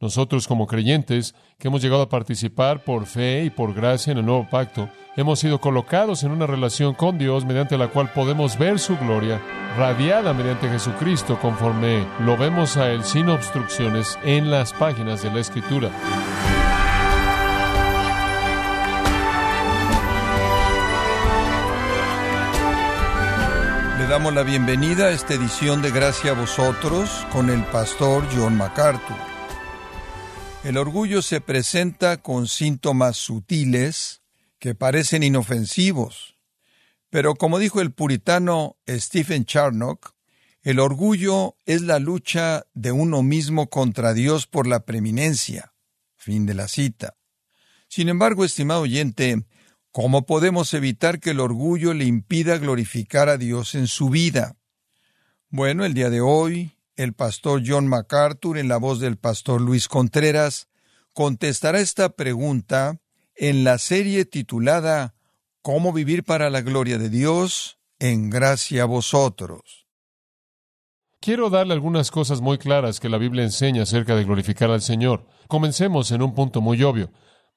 Nosotros como creyentes que hemos llegado a participar por fe y por gracia en el nuevo pacto, hemos sido colocados en una relación con Dios mediante la cual podemos ver su gloria radiada mediante Jesucristo conforme lo vemos a Él sin obstrucciones en las páginas de la Escritura. Le damos la bienvenida a esta edición de Gracia a vosotros con el pastor John MacArthur. El orgullo se presenta con síntomas sutiles que parecen inofensivos, pero como dijo el puritano Stephen Charnock, el orgullo es la lucha de uno mismo contra Dios por la preeminencia. Fin de la cita. Sin embargo, estimado oyente, ¿cómo podemos evitar que el orgullo le impida glorificar a Dios en su vida? Bueno, el día de hoy el pastor John MacArthur, en la voz del pastor Luis Contreras, contestará esta pregunta en la serie titulada ¿Cómo vivir para la gloria de Dios? En gracia a vosotros. Quiero darle algunas cosas muy claras que la Biblia enseña acerca de glorificar al Señor. Comencemos en un punto muy obvio.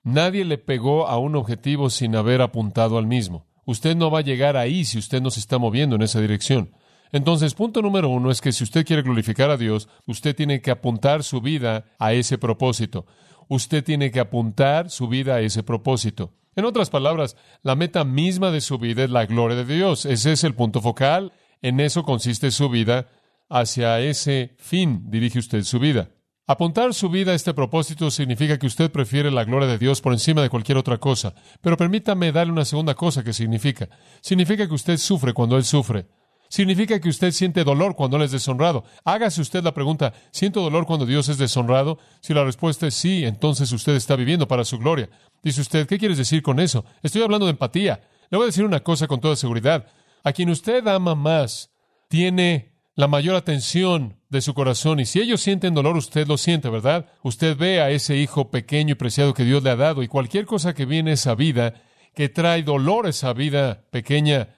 Nadie le pegó a un objetivo sin haber apuntado al mismo. Usted no va a llegar ahí si usted no se está moviendo en esa dirección. Entonces, punto número uno es que si usted quiere glorificar a Dios, usted tiene que apuntar su vida a ese propósito. Usted tiene que apuntar su vida a ese propósito. En otras palabras, la meta misma de su vida es la gloria de Dios. Ese es el punto focal. En eso consiste su vida. Hacia ese fin dirige usted su vida. Apuntar su vida a este propósito significa que usted prefiere la gloria de Dios por encima de cualquier otra cosa. Pero permítame darle una segunda cosa que significa. Significa que usted sufre cuando Él sufre significa que usted siente dolor cuando Él es deshonrado. Hágase usted la pregunta, ¿siento dolor cuando Dios es deshonrado? Si la respuesta es sí, entonces usted está viviendo para su gloria. Dice usted, ¿qué quieres decir con eso? Estoy hablando de empatía. Le voy a decir una cosa con toda seguridad. A quien usted ama más, tiene la mayor atención de su corazón. Y si ellos sienten dolor, usted lo siente, ¿verdad? Usted ve a ese hijo pequeño y preciado que Dios le ha dado y cualquier cosa que viene a esa vida, que trae dolor a esa vida pequeña,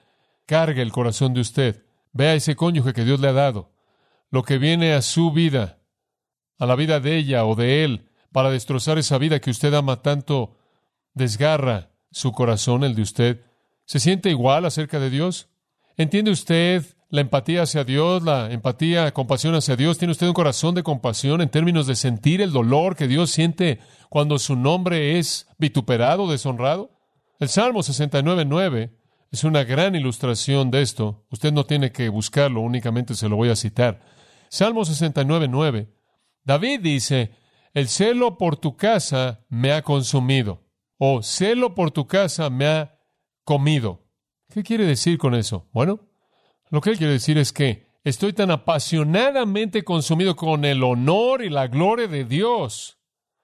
carga el corazón de usted. Vea ese cónyuge que Dios le ha dado, lo que viene a su vida, a la vida de ella o de él, para destrozar esa vida que usted ama tanto, desgarra su corazón, el de usted. ¿Se siente igual acerca de Dios? ¿Entiende usted la empatía hacia Dios, la empatía, compasión hacia Dios? ¿Tiene usted un corazón de compasión en términos de sentir el dolor que Dios siente cuando su nombre es vituperado, deshonrado? El Salmo 69.9 es una gran ilustración de esto. Usted no tiene que buscarlo, únicamente se lo voy a citar. Salmo 69, 9. David dice, el celo por tu casa me ha consumido, o celo por tu casa me ha comido. ¿Qué quiere decir con eso? Bueno, lo que él quiere decir es que estoy tan apasionadamente consumido con el honor y la gloria de Dios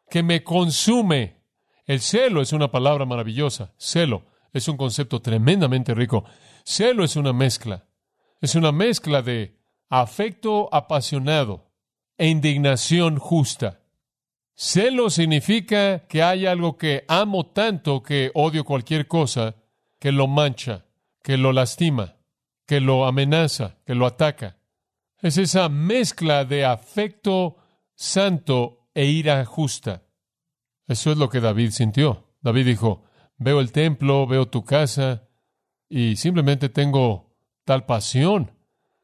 que me consume. El celo es una palabra maravillosa, celo es un concepto tremendamente rico. Celo es una mezcla. Es una mezcla de afecto apasionado e indignación justa. Celo significa que hay algo que amo tanto que odio cualquier cosa que lo mancha, que lo lastima, que lo amenaza, que lo ataca. Es esa mezcla de afecto santo e ira justa. Eso es lo que David sintió. David dijo, veo el templo, veo tu casa, y simplemente tengo tal pasión,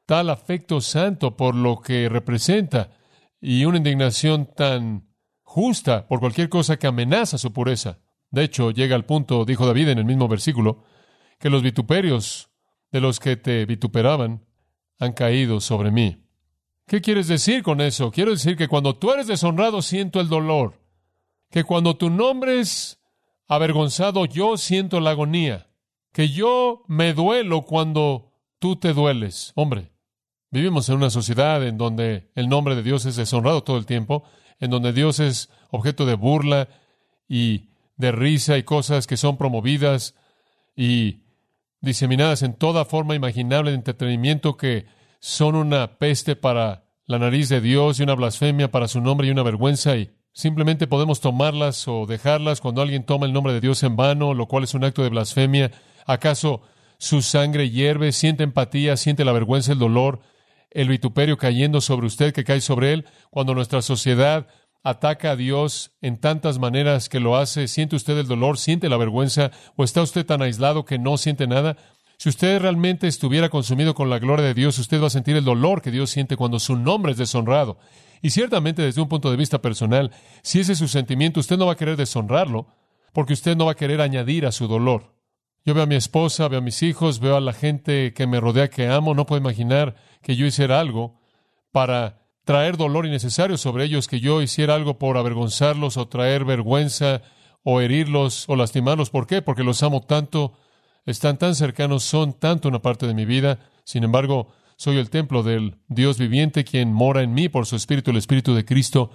tal afecto santo por lo que representa, y una indignación tan justa por cualquier cosa que amenaza su pureza. De hecho, llega al punto, dijo David en el mismo versículo, que los vituperios de los que te vituperaban han caído sobre mí. ¿Qué quieres decir con eso? Quiero decir que cuando tú eres deshonrado siento el dolor, que cuando tu nombre es avergonzado, yo siento la agonía, que yo me duelo cuando tú te dueles. Hombre, vivimos en una sociedad en donde el nombre de Dios es deshonrado todo el tiempo, en donde Dios es objeto de burla y de risa y cosas que son promovidas y diseminadas en toda forma imaginable de entretenimiento que son una peste para la nariz de Dios y una blasfemia para su nombre y una vergüenza y Simplemente podemos tomarlas o dejarlas cuando alguien toma el nombre de Dios en vano, lo cual es un acto de blasfemia. ¿Acaso su sangre hierve, siente empatía, siente la vergüenza, el dolor, el vituperio cayendo sobre usted que cae sobre él, cuando nuestra sociedad ataca a Dios en tantas maneras que lo hace? ¿Siente usted el dolor? ¿Siente la vergüenza? ¿O está usted tan aislado que no siente nada? Si usted realmente estuviera consumido con la gloria de Dios, usted va a sentir el dolor que Dios siente cuando su nombre es deshonrado. Y ciertamente desde un punto de vista personal, si ese es su sentimiento, usted no va a querer deshonrarlo, porque usted no va a querer añadir a su dolor. Yo veo a mi esposa, veo a mis hijos, veo a la gente que me rodea que amo, no puedo imaginar que yo hiciera algo para traer dolor innecesario sobre ellos, que yo hiciera algo por avergonzarlos o traer vergüenza o herirlos o lastimarlos. ¿Por qué? Porque los amo tanto, están tan cercanos, son tanto una parte de mi vida. Sin embargo, soy el templo del Dios viviente, quien mora en mí por su Espíritu, el Espíritu de Cristo,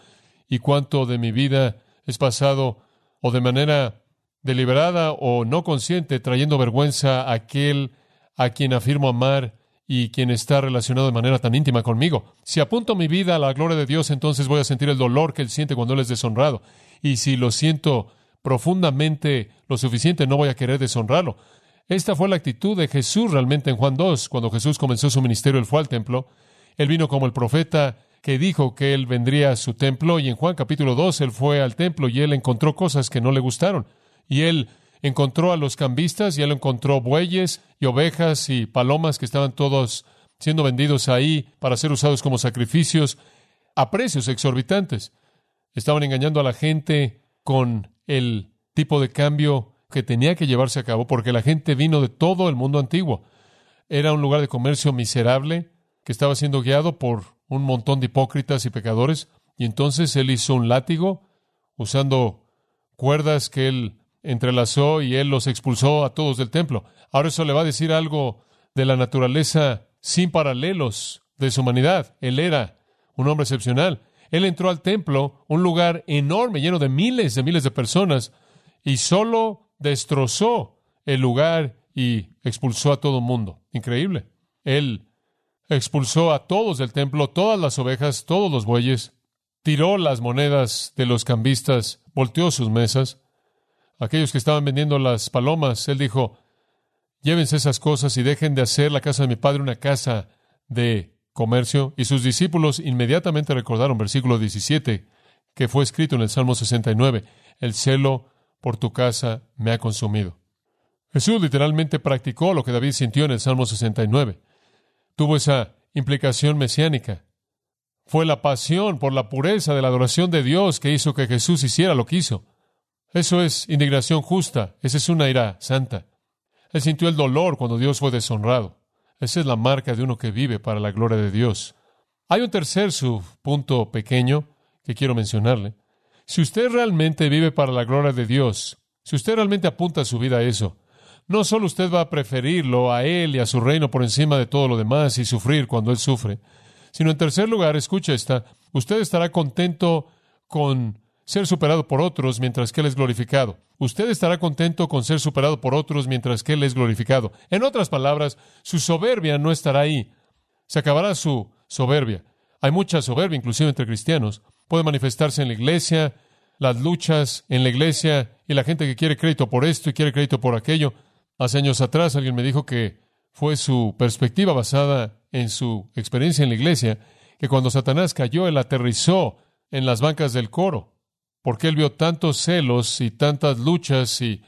y cuánto de mi vida es pasado o de manera deliberada o no consciente, trayendo vergüenza a aquel a quien afirmo amar y quien está relacionado de manera tan íntima conmigo. Si apunto mi vida a la gloria de Dios, entonces voy a sentir el dolor que Él siente cuando Él es deshonrado. Y si lo siento profundamente lo suficiente, no voy a querer deshonrarlo. Esta fue la actitud de Jesús realmente en Juan 2. Cuando Jesús comenzó su ministerio, Él fue al templo. Él vino como el profeta que dijo que Él vendría a su templo. Y en Juan capítulo 2, Él fue al templo y Él encontró cosas que no le gustaron. Y Él encontró a los cambistas y Él encontró bueyes y ovejas y palomas que estaban todos siendo vendidos ahí para ser usados como sacrificios a precios exorbitantes. Estaban engañando a la gente con el tipo de cambio que tenía que llevarse a cabo porque la gente vino de todo el mundo antiguo. Era un lugar de comercio miserable que estaba siendo guiado por un montón de hipócritas y pecadores. Y entonces él hizo un látigo usando cuerdas que él entrelazó y él los expulsó a todos del templo. Ahora eso le va a decir algo de la naturaleza sin paralelos de su humanidad. Él era un hombre excepcional. Él entró al templo, un lugar enorme, lleno de miles de miles de personas, y solo destrozó el lugar y expulsó a todo el mundo. Increíble. Él expulsó a todos del templo, todas las ovejas, todos los bueyes, tiró las monedas de los cambistas, volteó sus mesas. Aquellos que estaban vendiendo las palomas, él dijo, llévense esas cosas y dejen de hacer la casa de mi padre una casa de comercio. Y sus discípulos inmediatamente recordaron, versículo 17, que fue escrito en el Salmo 69, el celo por tu casa me ha consumido. Jesús literalmente practicó lo que David sintió en el Salmo 69. Tuvo esa implicación mesiánica. Fue la pasión por la pureza de la adoración de Dios que hizo que Jesús hiciera lo que hizo. Eso es indignación justa, esa es una ira santa. Él sintió el dolor cuando Dios fue deshonrado. Esa es la marca de uno que vive para la gloria de Dios. Hay un tercer subpunto pequeño que quiero mencionarle. Si usted realmente vive para la gloria de Dios, si usted realmente apunta su vida a eso, no solo usted va a preferirlo a Él y a su reino por encima de todo lo demás y sufrir cuando Él sufre, sino en tercer lugar, escucha esta, usted estará contento con ser superado por otros mientras que Él es glorificado. Usted estará contento con ser superado por otros mientras que Él es glorificado. En otras palabras, su soberbia no estará ahí. Se acabará su soberbia. Hay mucha soberbia, inclusive entre cristianos, puede manifestarse en la iglesia, las luchas en la iglesia y la gente que quiere crédito por esto y quiere crédito por aquello. Hace años atrás alguien me dijo que fue su perspectiva basada en su experiencia en la iglesia, que cuando Satanás cayó, él aterrizó en las bancas del coro, porque él vio tantos celos y tantas luchas y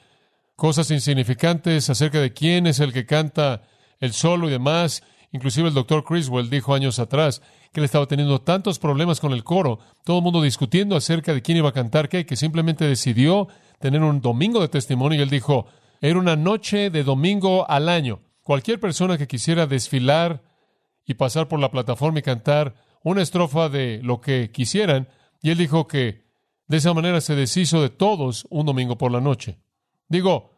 cosas insignificantes acerca de quién es el que canta el solo y demás. Inclusive el doctor Criswell dijo años atrás que él estaba teniendo tantos problemas con el coro, todo el mundo discutiendo acerca de quién iba a cantar qué, que simplemente decidió tener un domingo de testimonio y él dijo, era una noche de domingo al año. Cualquier persona que quisiera desfilar y pasar por la plataforma y cantar una estrofa de lo que quisieran, y él dijo que de esa manera se deshizo de todos un domingo por la noche. Digo,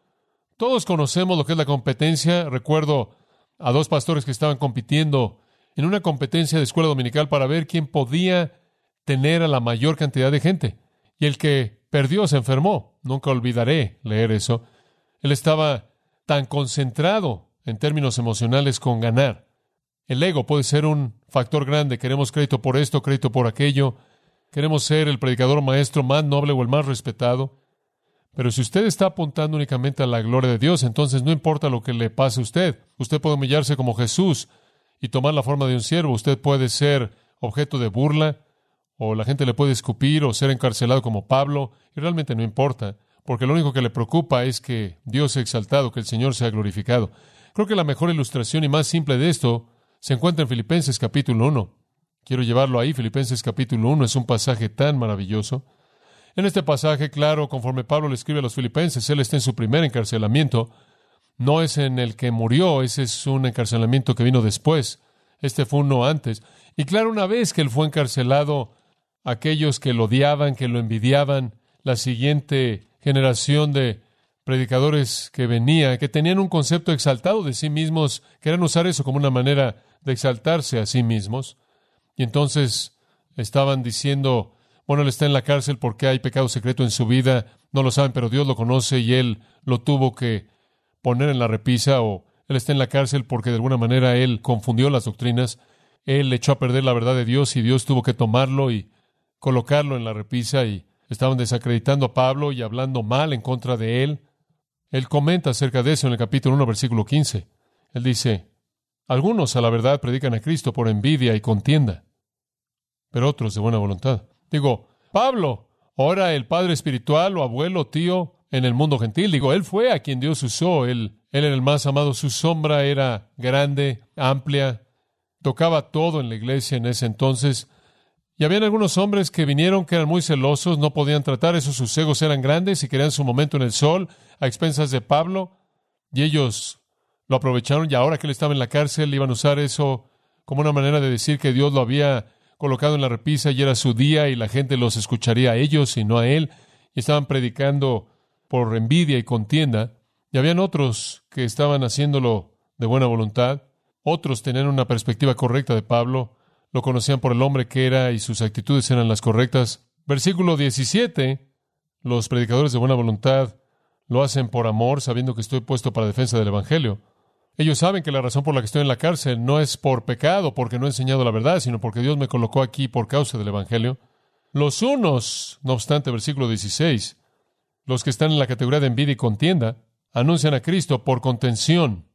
todos conocemos lo que es la competencia. Recuerdo a dos pastores que estaban compitiendo en una competencia de escuela dominical para ver quién podía tener a la mayor cantidad de gente. Y el que perdió se enfermó. Nunca olvidaré leer eso. Él estaba tan concentrado en términos emocionales con ganar. El ego puede ser un factor grande. Queremos crédito por esto, crédito por aquello. Queremos ser el predicador maestro más noble o el más respetado. Pero si usted está apuntando únicamente a la gloria de Dios, entonces no importa lo que le pase a usted. Usted puede humillarse como Jesús y tomar la forma de un siervo. Usted puede ser objeto de burla o la gente le puede escupir o ser encarcelado como Pablo, y realmente no importa, porque lo único que le preocupa es que Dios sea exaltado, que el Señor sea glorificado. Creo que la mejor ilustración y más simple de esto se encuentra en Filipenses capítulo 1. Quiero llevarlo ahí, Filipenses capítulo 1 es un pasaje tan maravilloso. En este pasaje, claro, conforme Pablo le escribe a los filipenses, él está en su primer encarcelamiento. No es en el que murió, ese es un encarcelamiento que vino después. Este fue uno antes. Y claro, una vez que él fue encarcelado, aquellos que lo odiaban, que lo envidiaban, la siguiente generación de predicadores que venía, que tenían un concepto exaltado de sí mismos, querían usar eso como una manera de exaltarse a sí mismos. Y entonces estaban diciendo, bueno, él está en la cárcel porque hay pecado secreto en su vida, no lo saben, pero Dios lo conoce y él lo tuvo que poner en la repisa o él está en la cárcel porque de alguna manera él confundió las doctrinas, él echó a perder la verdad de Dios y Dios tuvo que tomarlo y colocarlo en la repisa y estaban desacreditando a Pablo y hablando mal en contra de él. Él comenta acerca de eso en el capítulo 1, versículo 15. Él dice, algunos a la verdad predican a Cristo por envidia y contienda, pero otros de buena voluntad. Digo, Pablo, ahora el padre espiritual o abuelo, tío, en el mundo gentil. Digo, él fue a quien Dios usó. Él, él era el más amado. Su sombra era grande, amplia. Tocaba todo en la iglesia en ese entonces. Y habían algunos hombres que vinieron que eran muy celosos, no podían tratar eso, sus egos eran grandes y querían su momento en el sol a expensas de Pablo. Y ellos lo aprovecharon y ahora que él estaba en la cárcel iban a usar eso como una manera de decir que Dios lo había colocado en la repisa y era su día y la gente los escucharía a ellos y no a él. Y estaban predicando por envidia y contienda. Y habían otros que estaban haciéndolo de buena voluntad. Otros tenían una perspectiva correcta de Pablo. Lo conocían por el hombre que era y sus actitudes eran las correctas. Versículo 17. Los predicadores de buena voluntad lo hacen por amor, sabiendo que estoy puesto para defensa del Evangelio. Ellos saben que la razón por la que estoy en la cárcel no es por pecado, porque no he enseñado la verdad, sino porque Dios me colocó aquí por causa del Evangelio. Los unos, no obstante, versículo 16, los que están en la categoría de envidia y contienda, anuncian a Cristo por contención,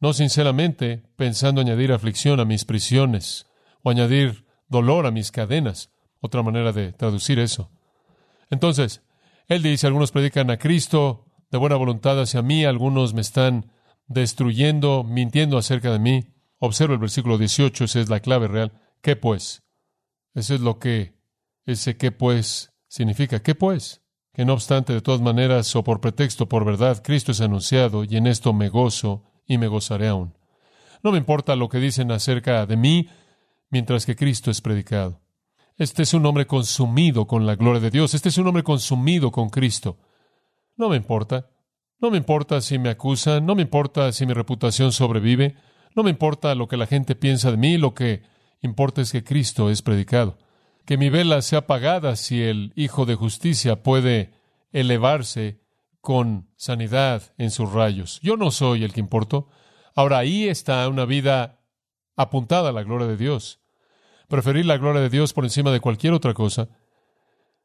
no sinceramente pensando añadir aflicción a mis prisiones o añadir dolor a mis cadenas. Otra manera de traducir eso. Entonces, él dice, algunos predican a Cristo de buena voluntad hacia mí, algunos me están destruyendo, mintiendo acerca de mí. Observa el versículo 18, esa es la clave real. ¿Qué pues? Eso es lo que ese qué pues significa. ¿Qué pues? Que no obstante, de todas maneras, o por pretexto, por verdad, Cristo es anunciado, y en esto me gozo y me gozaré aún. No me importa lo que dicen acerca de mí, mientras que Cristo es predicado. Este es un hombre consumido con la gloria de Dios. Este es un hombre consumido con Cristo. No me importa. No me importa si me acusan, no me importa si mi reputación sobrevive, no me importa lo que la gente piensa de mí, lo que importa es que Cristo es predicado. Que mi vela sea apagada si el Hijo de Justicia puede elevarse con sanidad en sus rayos. Yo no soy el que importo. Ahora ahí está una vida apuntada a la gloria de Dios. Preferir la gloria de Dios por encima de cualquier otra cosa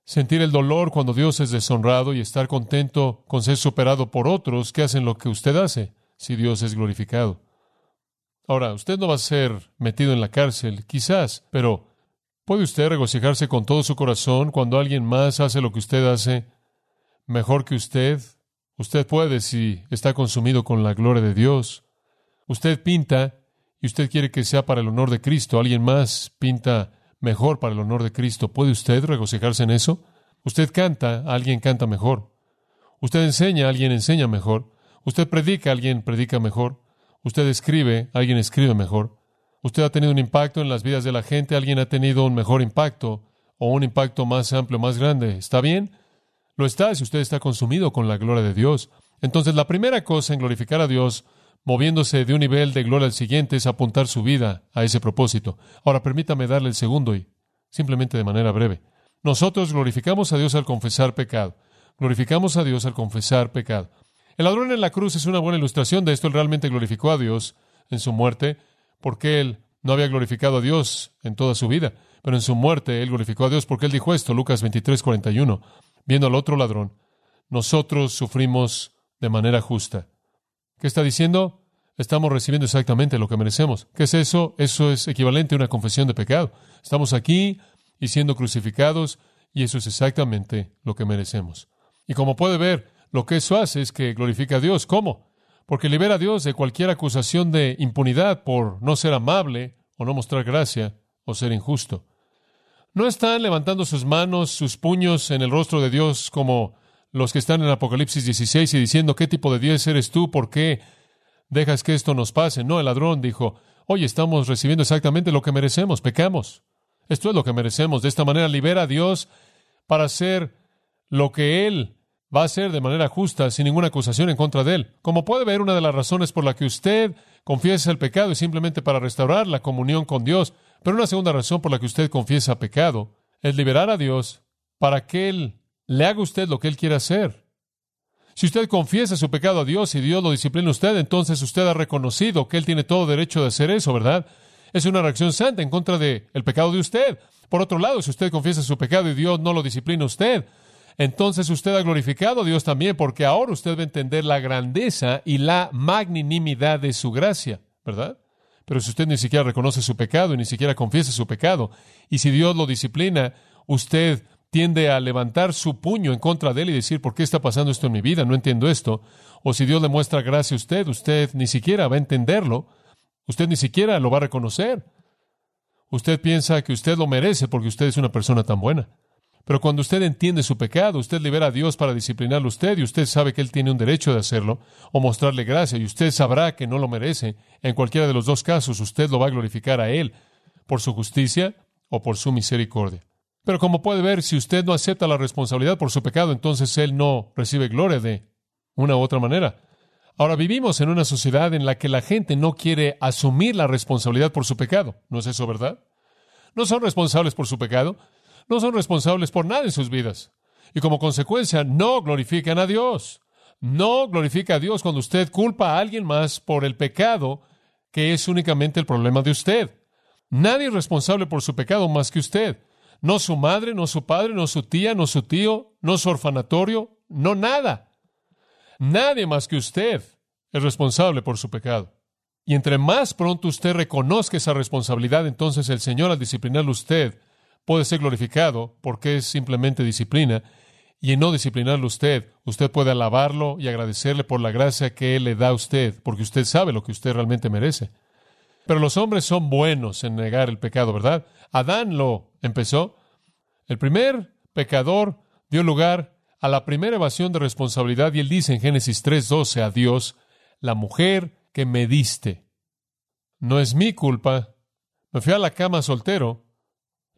sentir el dolor cuando Dios es deshonrado y estar contento con ser superado por otros que hacen lo que usted hace, si Dios es glorificado. Ahora, usted no va a ser metido en la cárcel, quizás, pero ¿puede usted regocijarse con todo su corazón cuando alguien más hace lo que usted hace mejor que usted? Usted puede si está consumido con la gloria de Dios. Usted pinta y usted quiere que sea para el honor de Cristo. Alguien más pinta mejor para el honor de Cristo. ¿Puede usted regocijarse en eso? Usted canta, alguien canta mejor. Usted enseña, alguien enseña mejor. Usted predica, alguien predica mejor. Usted escribe, alguien escribe mejor. Usted ha tenido un impacto en las vidas de la gente, alguien ha tenido un mejor impacto o un impacto más amplio, más grande. ¿Está bien? Lo está si usted está consumido con la gloria de Dios. Entonces, la primera cosa en glorificar a Dios moviéndose de un nivel de gloria al siguiente, es apuntar su vida a ese propósito. Ahora permítame darle el segundo y simplemente de manera breve. Nosotros glorificamos a Dios al confesar pecado. Glorificamos a Dios al confesar pecado. El ladrón en la cruz es una buena ilustración de esto. Él realmente glorificó a Dios en su muerte, porque él no había glorificado a Dios en toda su vida. Pero en su muerte él glorificó a Dios porque él dijo esto, Lucas 23, 41, viendo al otro ladrón, nosotros sufrimos de manera justa. ¿Qué está diciendo? Estamos recibiendo exactamente lo que merecemos. ¿Qué es eso? Eso es equivalente a una confesión de pecado. Estamos aquí y siendo crucificados, y eso es exactamente lo que merecemos. Y como puede ver, lo que eso hace es que glorifica a Dios. ¿Cómo? Porque libera a Dios de cualquier acusación de impunidad por no ser amable o no mostrar gracia o ser injusto. No están levantando sus manos, sus puños en el rostro de Dios como los que están en Apocalipsis 16 y diciendo, ¿qué tipo de Dios eres tú? ¿Por qué dejas que esto nos pase? No, el ladrón dijo, oye, estamos recibiendo exactamente lo que merecemos, pecamos. Esto es lo que merecemos. De esta manera libera a Dios para hacer lo que Él va a hacer de manera justa, sin ninguna acusación en contra de Él. Como puede ver, una de las razones por la que usted confiesa el pecado es simplemente para restaurar la comunión con Dios. Pero una segunda razón por la que usted confiesa pecado es liberar a Dios para que Él le haga usted lo que Él quiere hacer. Si usted confiesa su pecado a Dios y Dios lo disciplina a usted, entonces usted ha reconocido que Él tiene todo derecho de hacer eso, ¿verdad? Es una reacción santa en contra del el pecado de usted. Por otro lado, si usted confiesa su pecado y Dios no lo disciplina a usted, entonces usted ha glorificado a Dios también, porque ahora usted va a entender la grandeza y la magnanimidad de su gracia, ¿verdad? Pero si usted ni siquiera reconoce su pecado y ni siquiera confiesa su pecado, y si Dios lo disciplina, usted tiende a levantar su puño en contra de él y decir, ¿por qué está pasando esto en mi vida? No entiendo esto. O si Dios le muestra gracia a usted, usted ni siquiera va a entenderlo, usted ni siquiera lo va a reconocer. Usted piensa que usted lo merece porque usted es una persona tan buena. Pero cuando usted entiende su pecado, usted libera a Dios para disciplinarlo a usted y usted sabe que Él tiene un derecho de hacerlo o mostrarle gracia y usted sabrá que no lo merece. En cualquiera de los dos casos, usted lo va a glorificar a Él por su justicia o por su misericordia. Pero como puede ver, si usted no acepta la responsabilidad por su pecado, entonces Él no recibe gloria de una u otra manera. Ahora vivimos en una sociedad en la que la gente no quiere asumir la responsabilidad por su pecado. ¿No es eso verdad? No son responsables por su pecado, no son responsables por nada en sus vidas. Y como consecuencia, no glorifican a Dios. No glorifica a Dios cuando usted culpa a alguien más por el pecado que es únicamente el problema de usted. Nadie es responsable por su pecado más que usted. No su madre, no su padre, no su tía, no su tío, no su orfanatorio, no nada. Nadie más que usted es responsable por su pecado. Y entre más pronto usted reconozca esa responsabilidad, entonces el Señor al disciplinarlo usted puede ser glorificado porque es simplemente disciplina. Y en no disciplinarlo usted, usted puede alabarlo y agradecerle por la gracia que Él le da a usted, porque usted sabe lo que usted realmente merece. Pero los hombres son buenos en negar el pecado, ¿verdad? Adán lo empezó. El primer pecador dio lugar a la primera evasión de responsabilidad y él dice en Génesis 3:12 a Dios, la mujer que me diste. No es mi culpa. Me fui a la cama soltero.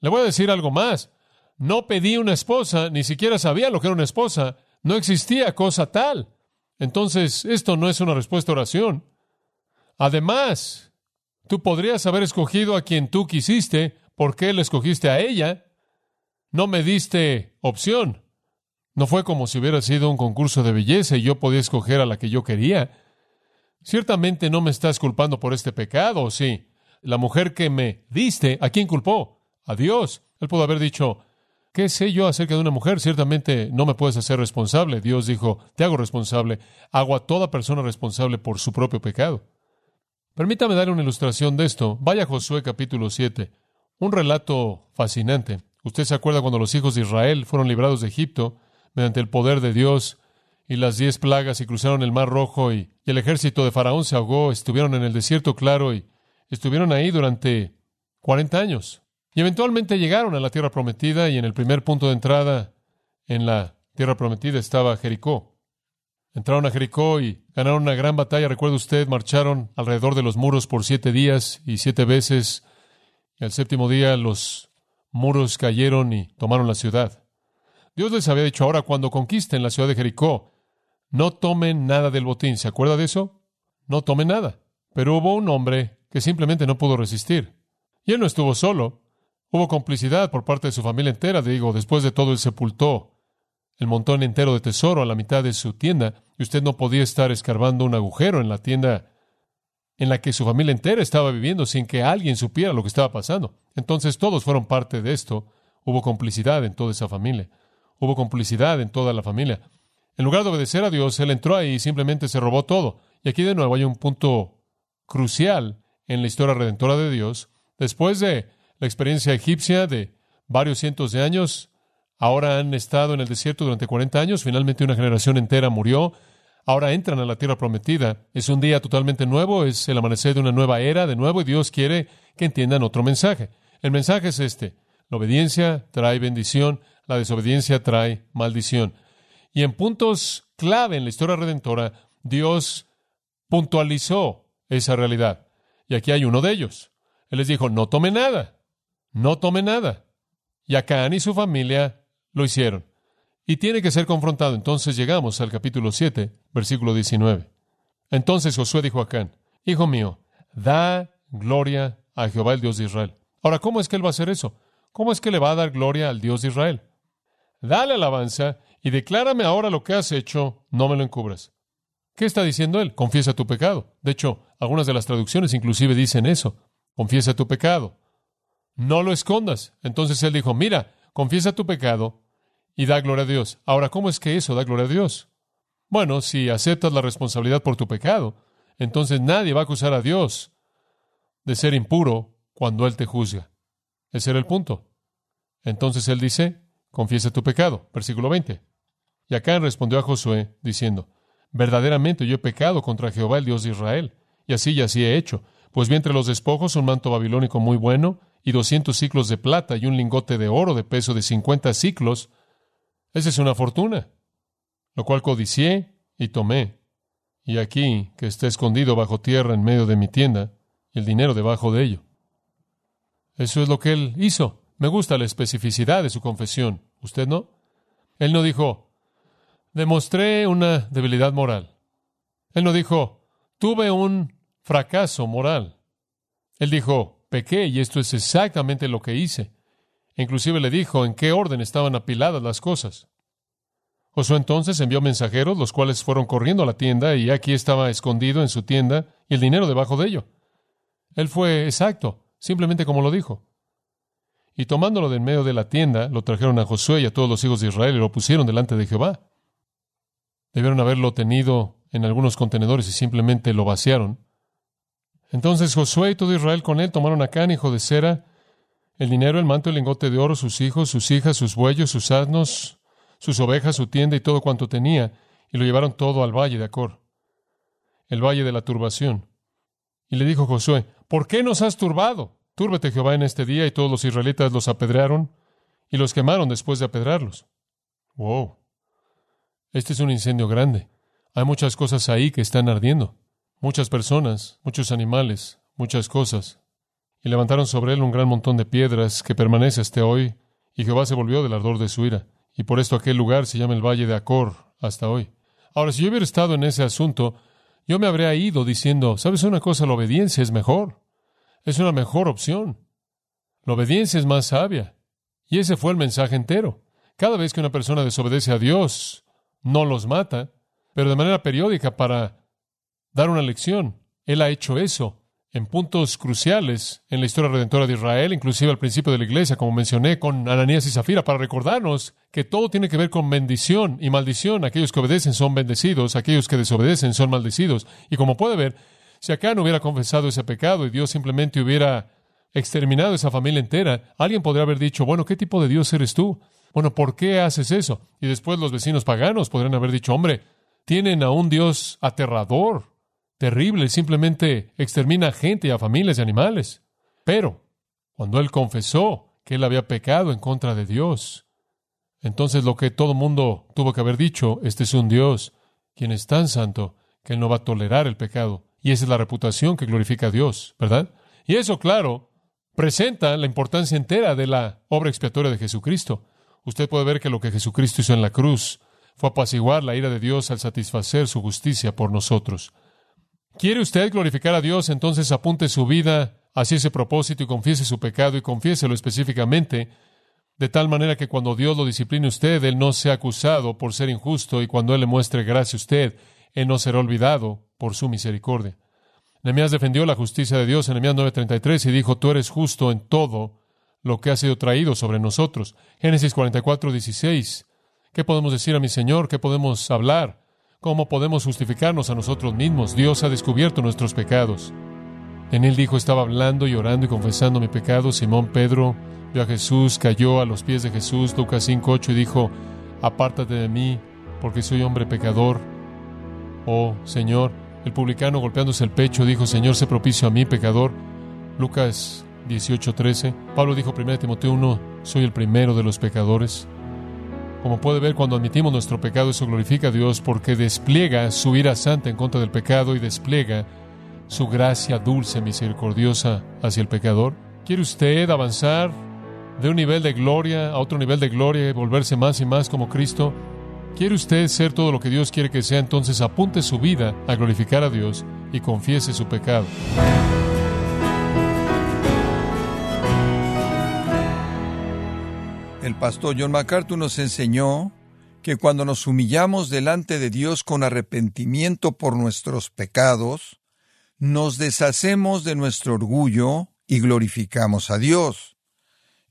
Le voy a decir algo más. No pedí una esposa, ni siquiera sabía lo que era una esposa. No existía cosa tal. Entonces, esto no es una respuesta a oración. Además, Tú podrías haber escogido a quien tú quisiste. ¿Por qué le escogiste a ella? No me diste opción. No fue como si hubiera sido un concurso de belleza y yo podía escoger a la que yo quería. Ciertamente no me estás culpando por este pecado, sí. La mujer que me diste, ¿a quién culpó? A Dios. Él pudo haber dicho, ¿qué sé yo acerca de una mujer? Ciertamente no me puedes hacer responsable. Dios dijo, te hago responsable. Hago a toda persona responsable por su propio pecado. Permítame dar una ilustración de esto. Vaya Josué capítulo 7. Un relato fascinante. Usted se acuerda cuando los hijos de Israel fueron librados de Egipto mediante el poder de Dios y las diez plagas y cruzaron el mar rojo y, y el ejército de Faraón se ahogó, estuvieron en el desierto claro y estuvieron ahí durante 40 años. Y eventualmente llegaron a la tierra prometida y en el primer punto de entrada en la tierra prometida estaba Jericó. Entraron a Jericó y ganaron una gran batalla. Recuerda usted, marcharon alrededor de los muros por siete días y siete veces. Y al séptimo día los muros cayeron y tomaron la ciudad. Dios les había dicho ahora, cuando conquisten la ciudad de Jericó, no tomen nada del botín. ¿Se acuerda de eso? No tomen nada. Pero hubo un hombre que simplemente no pudo resistir. Y él no estuvo solo. Hubo complicidad por parte de su familia entera. Digo, después de todo, él sepultó el montón entero de tesoro a la mitad de su tienda y usted no podía estar escarbando un agujero en la tienda en la que su familia entera estaba viviendo sin que alguien supiera lo que estaba pasando. Entonces todos fueron parte de esto. Hubo complicidad en toda esa familia. Hubo complicidad en toda la familia. En lugar de obedecer a Dios, él entró ahí y simplemente se robó todo. Y aquí de nuevo hay un punto crucial en la historia redentora de Dios. Después de la experiencia egipcia de varios cientos de años, ahora han estado en el desierto durante 40 años, finalmente una generación entera murió, ahora entran a la tierra prometida. Es un día totalmente nuevo, es el amanecer de una nueva era de nuevo y Dios quiere que entiendan otro mensaje. El mensaje es este. La obediencia trae bendición, la desobediencia trae maldición. Y en puntos clave en la historia redentora, Dios puntualizó esa realidad. Y aquí hay uno de ellos. Él les dijo, no tome nada, no tome nada. Y Acán y su familia lo hicieron. Y tiene que ser confrontado. Entonces llegamos al capítulo 7, versículo 19. Entonces Josué dijo a Acán, Hijo mío, da gloria a Jehová el Dios de Israel. Ahora, ¿cómo es que él va a hacer eso? ¿Cómo es que le va a dar gloria al Dios de Israel? Dale alabanza y declárame ahora lo que has hecho, no me lo encubras. ¿Qué está diciendo él? Confiesa tu pecado. De hecho, algunas de las traducciones inclusive dicen eso. Confiesa tu pecado. No lo escondas. Entonces él dijo, mira, confiesa tu pecado y da gloria a Dios. Ahora, ¿cómo es que eso da gloria a Dios? Bueno, si aceptas la responsabilidad por tu pecado, entonces nadie va a acusar a Dios de ser impuro cuando Él te juzga. Ese era el punto. Entonces Él dice, confiesa tu pecado. Versículo 20. Y Acán respondió a Josué, diciendo, Verdaderamente yo he pecado contra Jehová el Dios de Israel, y así y así he hecho. Pues vi entre los despojos un manto babilónico muy bueno, y doscientos ciclos de plata, y un lingote de oro de peso de cincuenta ciclos. Esa es una fortuna, lo cual codicié y tomé. Y aquí, que está escondido bajo tierra en medio de mi tienda, y el dinero debajo de ello. Eso es lo que él hizo. Me gusta la especificidad de su confesión. ¿Usted no? Él no dijo, demostré una debilidad moral. Él no dijo, tuve un fracaso moral. Él dijo, pequé y esto es exactamente lo que hice. Inclusive le dijo en qué orden estaban apiladas las cosas. Josué entonces envió mensajeros, los cuales fueron corriendo a la tienda, y aquí estaba escondido en su tienda, y el dinero debajo de ello. Él fue exacto, simplemente como lo dijo. Y tomándolo de en medio de la tienda, lo trajeron a Josué y a todos los hijos de Israel y lo pusieron delante de Jehová. Debieron haberlo tenido en algunos contenedores y simplemente lo vaciaron. Entonces Josué y todo Israel con él tomaron a Can, hijo de Sera, el dinero, el manto, el lingote de oro, sus hijos, sus hijas, sus bueyos, sus asnos, sus ovejas, su tienda y todo cuanto tenía, y lo llevaron todo al valle de Acor, el valle de la turbación. Y le dijo Josué, ¿por qué nos has turbado? Túrbete Jehová en este día, y todos los israelitas los apedrearon y los quemaron después de apedrearlos. Wow. Este es un incendio grande. Hay muchas cosas ahí que están ardiendo. Muchas personas, muchos animales, muchas cosas. Y levantaron sobre él un gran montón de piedras que permanece hasta hoy. Y Jehová se volvió del ardor de su ira. Y por esto aquel lugar se llama el Valle de Acor hasta hoy. Ahora, si yo hubiera estado en ese asunto, yo me habría ido diciendo, ¿sabes una cosa? La obediencia es mejor. Es una mejor opción. La obediencia es más sabia. Y ese fue el mensaje entero. Cada vez que una persona desobedece a Dios, no los mata, pero de manera periódica para dar una lección. Él ha hecho eso en puntos cruciales en la historia redentora de Israel, inclusive al principio de la iglesia, como mencioné con Ananías y Zafira, para recordarnos que todo tiene que ver con bendición y maldición. Aquellos que obedecen son bendecidos, aquellos que desobedecen son maldecidos. Y como puede ver, si acá no hubiera confesado ese pecado y Dios simplemente hubiera exterminado esa familia entera, alguien podría haber dicho, bueno, ¿qué tipo de Dios eres tú? Bueno, ¿por qué haces eso? Y después los vecinos paganos podrían haber dicho, hombre, tienen a un Dios aterrador, terrible, simplemente extermina a gente y a familias y animales. Pero, cuando él confesó que él había pecado en contra de Dios, entonces lo que todo mundo tuvo que haber dicho, este es un Dios, quien es tan santo, que él no va a tolerar el pecado. Y esa es la reputación que glorifica a Dios, ¿verdad? Y eso, claro, presenta la importancia entera de la obra expiatoria de Jesucristo usted puede ver que lo que Jesucristo hizo en la cruz fue apaciguar la ira de Dios al satisfacer su justicia por nosotros. ¿Quiere usted glorificar a Dios? Entonces apunte su vida hacia ese propósito y confiese su pecado y confiéselo específicamente, de tal manera que cuando Dios lo discipline usted, Él no sea acusado por ser injusto y cuando Él le muestre gracia a usted, Él no será olvidado por su misericordia. Nehemías defendió la justicia de Dios en Nehemías 9:33 y dijo, tú eres justo en todo lo que ha sido traído sobre nosotros. Génesis 44, 16. ¿Qué podemos decir a mi Señor? ¿Qué podemos hablar? ¿Cómo podemos justificarnos a nosotros mismos? Dios ha descubierto nuestros pecados. En él dijo, estaba hablando y orando y confesando mi pecado. Simón Pedro vio a Jesús, cayó a los pies de Jesús, Lucas 5.8, y dijo, apártate de mí, porque soy hombre pecador. Oh Señor, el publicano golpeándose el pecho dijo, Señor, sé propicio a mí, pecador. Lucas 18:13. Pablo dijo 1 Timoteo 1, soy el primero de los pecadores. Como puede ver, cuando admitimos nuestro pecado, eso glorifica a Dios porque despliega su ira santa en contra del pecado y despliega su gracia dulce, misericordiosa hacia el pecador. ¿Quiere usted avanzar de un nivel de gloria a otro nivel de gloria y volverse más y más como Cristo? ¿Quiere usted ser todo lo que Dios quiere que sea? Entonces apunte su vida a glorificar a Dios y confiese su pecado. El pastor John MacArthur nos enseñó que cuando nos humillamos delante de Dios con arrepentimiento por nuestros pecados, nos deshacemos de nuestro orgullo y glorificamos a Dios.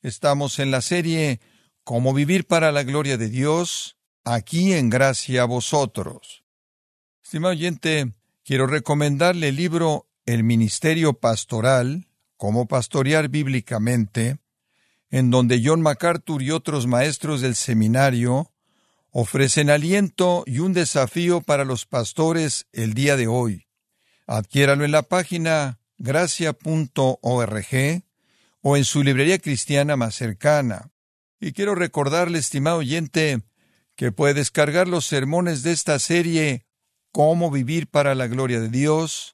Estamos en la serie Cómo vivir para la gloria de Dios aquí en gracia a vosotros. Estimado oyente, quiero recomendarle el libro El Ministerio Pastoral, cómo pastorear bíblicamente, en donde John MacArthur y otros maestros del seminario ofrecen aliento y un desafío para los pastores el día de hoy. Adquiéralo en la página gracia.org o en su librería cristiana más cercana. Y quiero recordarle, estimado oyente, que puede descargar los sermones de esta serie Cómo vivir para la gloria de Dios,